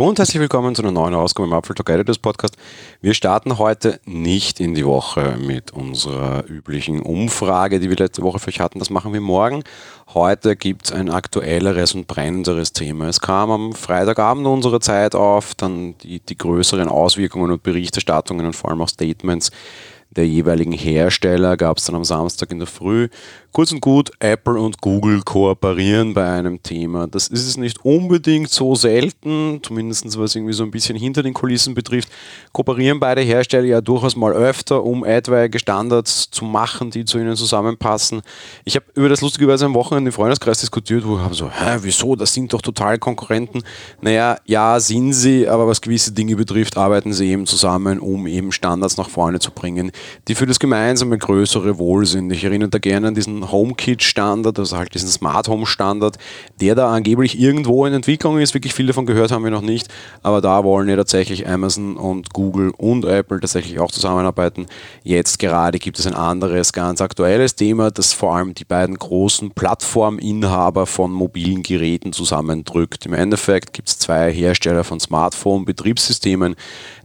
Hallo und herzlich willkommen zu einer neuen Ausgabe im Apfel Talk Editors Podcast. Wir starten heute nicht in die Woche mit unserer üblichen Umfrage, die wir letzte Woche für euch hatten. Das machen wir morgen. Heute gibt es ein aktuelleres und brennenderes Thema. Es kam am Freitagabend unserer Zeit auf, dann die, die größeren Auswirkungen und Berichterstattungen und vor allem auch Statements der jeweiligen Hersteller gab es dann am Samstag in der Früh. Kurz und gut, Apple und Google kooperieren bei einem Thema. Das ist es nicht unbedingt so selten, zumindest was irgendwie so ein bisschen hinter den Kulissen betrifft. Kooperieren beide Hersteller ja durchaus mal öfter, um etwaige Standards zu machen, die zu ihnen zusammenpassen. Ich habe über das lustigerweise am Wochenende im Freundeskreis diskutiert, wo ich habe so, hä, wieso, das sind doch total Konkurrenten. Naja, ja, sind sie, aber was gewisse Dinge betrifft, arbeiten sie eben zusammen, um eben Standards nach vorne zu bringen, die für das gemeinsame größere Wohl sind. Ich erinnere da gerne an diesen HomeKit-Standard, also halt diesen Smart Home-Standard, der da angeblich irgendwo in Entwicklung ist. Wirklich viel davon gehört haben wir noch nicht, aber da wollen ja tatsächlich Amazon und Google und Apple tatsächlich auch zusammenarbeiten. Jetzt gerade gibt es ein anderes, ganz aktuelles Thema, das vor allem die beiden großen Plattforminhaber von mobilen Geräten zusammendrückt. Im Endeffekt gibt es zwei Hersteller von Smartphone-Betriebssystemen.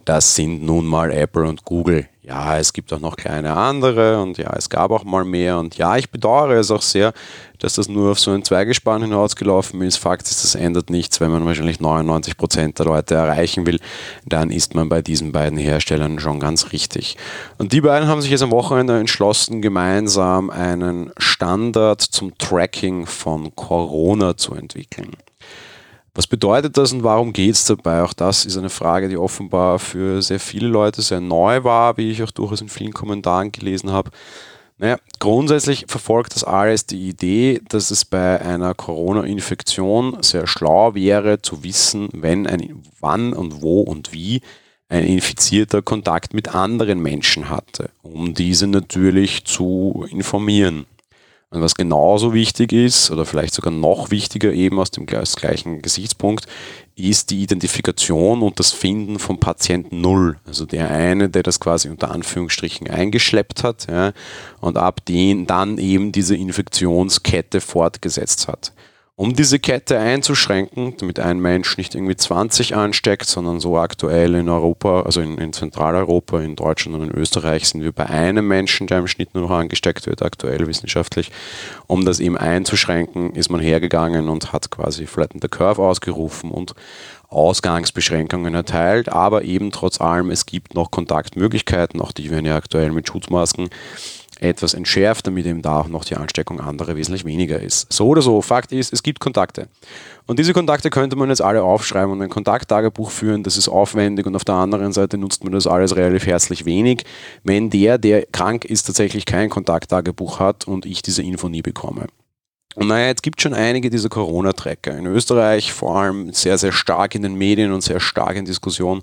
Das sind nun mal Apple und Google ja, es gibt auch noch kleine andere und ja, es gab auch mal mehr und ja, ich bedauere es auch sehr, dass das nur auf so ein Zweigespann hinausgelaufen ist. Fakt ist, das ändert nichts, wenn man wahrscheinlich 99 Prozent der Leute erreichen will, dann ist man bei diesen beiden Herstellern schon ganz richtig. Und die beiden haben sich jetzt am Wochenende entschlossen, gemeinsam einen Standard zum Tracking von Corona zu entwickeln. Was bedeutet das und warum geht es dabei? Auch das ist eine Frage, die offenbar für sehr viele Leute sehr neu war, wie ich auch durchaus in vielen Kommentaren gelesen habe. Naja, grundsätzlich verfolgt das alles die Idee, dass es bei einer Corona-Infektion sehr schlau wäre, zu wissen, wenn ein, wann und wo und wie ein Infizierter Kontakt mit anderen Menschen hatte, um diese natürlich zu informieren. Und was genauso wichtig ist, oder vielleicht sogar noch wichtiger eben aus dem gleichen Gesichtspunkt, ist die Identifikation und das Finden von Patienten Null. Also der eine, der das quasi unter Anführungsstrichen eingeschleppt hat ja, und ab den dann eben diese Infektionskette fortgesetzt hat. Um diese Kette einzuschränken, damit ein Mensch nicht irgendwie 20 ansteckt, sondern so aktuell in Europa, also in, in, Zentraleuropa, in Deutschland und in Österreich sind wir bei einem Menschen, der im Schnitt nur noch angesteckt wird, aktuell wissenschaftlich. Um das eben einzuschränken, ist man hergegangen und hat quasi Flatten the Curve ausgerufen und Ausgangsbeschränkungen erteilt, aber eben trotz allem, es gibt noch Kontaktmöglichkeiten, auch die werden ja aktuell mit Schutzmasken etwas entschärft, damit eben da auch noch die Ansteckung anderer wesentlich weniger ist. So oder so, Fakt ist, es gibt Kontakte. Und diese Kontakte könnte man jetzt alle aufschreiben und ein Kontakttagebuch führen, das ist aufwendig und auf der anderen Seite nutzt man das alles relativ herzlich wenig, wenn der, der krank ist, tatsächlich kein Kontakttagebuch hat und ich diese Info nie bekomme. Und naja, jetzt gibt schon einige dieser Corona-Tracker. In Österreich vor allem sehr, sehr stark in den Medien und sehr stark in Diskussion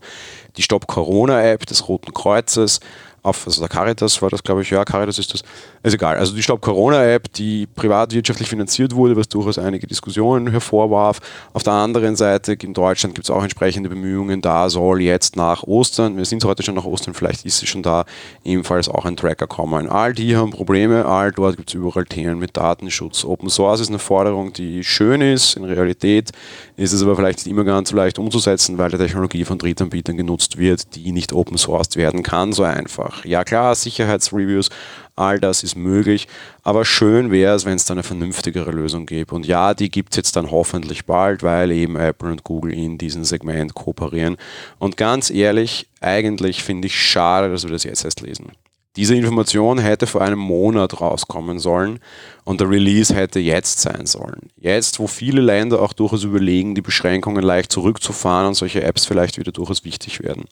die Stop Corona-App des Roten Kreuzes auf, also der Caritas war das, glaube ich, ja, Caritas ist das, ist egal. Also die Stop Corona-App, die privatwirtschaftlich finanziert wurde, was durchaus einige Diskussionen hervorwarf. Auf der anderen Seite, in Deutschland gibt es auch entsprechende Bemühungen, da soll jetzt nach Ostern, wir sind heute schon nach Ostern, vielleicht ist sie schon da, ebenfalls auch ein Tracker kommen. All die haben Probleme, all dort gibt es überall Themen mit Datenschutz. Open Source ist eine Forderung, die schön ist, in Realität ist es aber vielleicht nicht immer ganz so leicht umzusetzen, weil die Technologie von Drittanbietern genutzt wird, die nicht open sourced werden kann, so einfach einfach. Ja klar, Sicherheitsreviews, all das ist möglich, aber schön wäre es, wenn es da eine vernünftigere Lösung gibt. Und ja, die gibt es jetzt dann hoffentlich bald, weil eben Apple und Google in diesem Segment kooperieren. Und ganz ehrlich, eigentlich finde ich schade, dass wir das jetzt erst lesen. Diese Information hätte vor einem Monat rauskommen sollen und der Release hätte jetzt sein sollen. Jetzt, wo viele Länder auch durchaus überlegen, die Beschränkungen leicht zurückzufahren und solche Apps vielleicht wieder durchaus wichtig werden.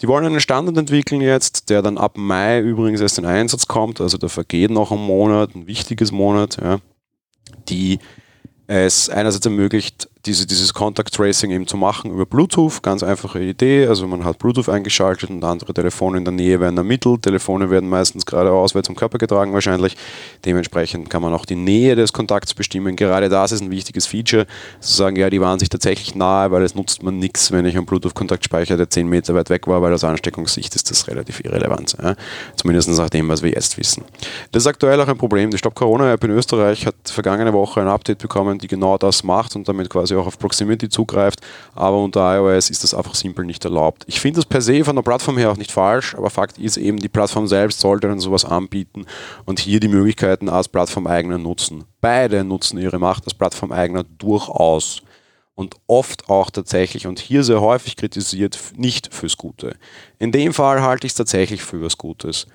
Die wollen einen Standard entwickeln jetzt, der dann ab Mai übrigens erst in Einsatz kommt. Also da vergeht noch ein Monat, ein wichtiges Monat, ja, die es einerseits ermöglicht, diese, dieses Contact Tracing eben zu machen über Bluetooth. Ganz einfache Idee. Also man hat Bluetooth eingeschaltet und andere Telefone in der Nähe werden ermittelt. Telefone werden meistens geradeaus weit zum Körper getragen wahrscheinlich. Dementsprechend kann man auch die Nähe des Kontakts bestimmen. Gerade das ist ein wichtiges Feature. Zu sagen, ja, die waren sich tatsächlich nahe, weil es nutzt man nichts, wenn ich einen Bluetooth-Kontakt speichere, der 10 Meter weit weg war, weil aus Ansteckungssicht ist das relativ irrelevant. Ja? Zumindest nach dem, was wir jetzt wissen. Das ist aktuell auch ein Problem. Die Stop Corona App in Österreich hat vergangene Woche ein Update bekommen, die genau das macht und damit quasi quasi auch auf Proximity zugreift, aber unter iOS ist das einfach simpel nicht erlaubt. Ich finde das per se von der Plattform her auch nicht falsch, aber Fakt ist eben, die Plattform selbst sollte dann sowas anbieten und hier die Möglichkeiten als Plattformeigner nutzen. Beide nutzen ihre Macht als Plattformeigner durchaus und oft auch tatsächlich und hier sehr häufig kritisiert, nicht fürs Gute. In dem Fall halte ich es tatsächlich für was Gutes.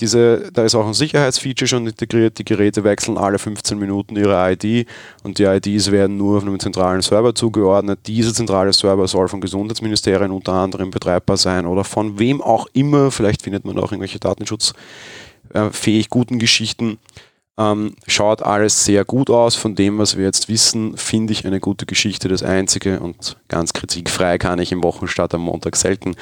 Diese, da ist auch ein Sicherheitsfeature schon integriert. Die Geräte wechseln alle 15 Minuten ihre ID und die IDs werden nur auf einem zentralen Server zugeordnet. Dieser zentrale Server soll von Gesundheitsministerien unter anderem betreibbar sein oder von wem auch immer. Vielleicht findet man auch irgendwelche datenschutzfähig guten Geschichten. Ähm, schaut alles sehr gut aus. Von dem, was wir jetzt wissen, finde ich eine gute Geschichte. Das Einzige und ganz kritikfrei kann ich im Wochenstart am Montag selten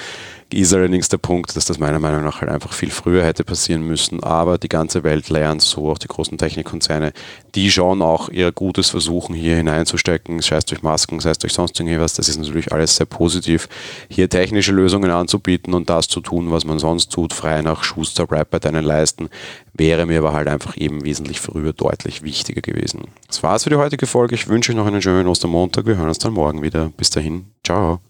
ist allerdings der Punkt, dass das meiner Meinung nach halt einfach viel früher hätte passieren müssen. Aber die ganze Welt lernt, so auch die großen Technikkonzerne, die schon auch ihr Gutes versuchen, hier hineinzustecken, sei es durch Masken, sei es durch sonst irgendwas. Das ist natürlich alles sehr positiv, hier technische Lösungen anzubieten und das zu tun, was man sonst tut, frei nach Schuster, bei deinen Leisten, wäre mir aber halt einfach eben wesentlich früher deutlich wichtiger gewesen. Das war's für die heutige Folge. Ich wünsche euch noch einen schönen Ostermontag. Wir hören uns dann morgen wieder. Bis dahin. Ciao.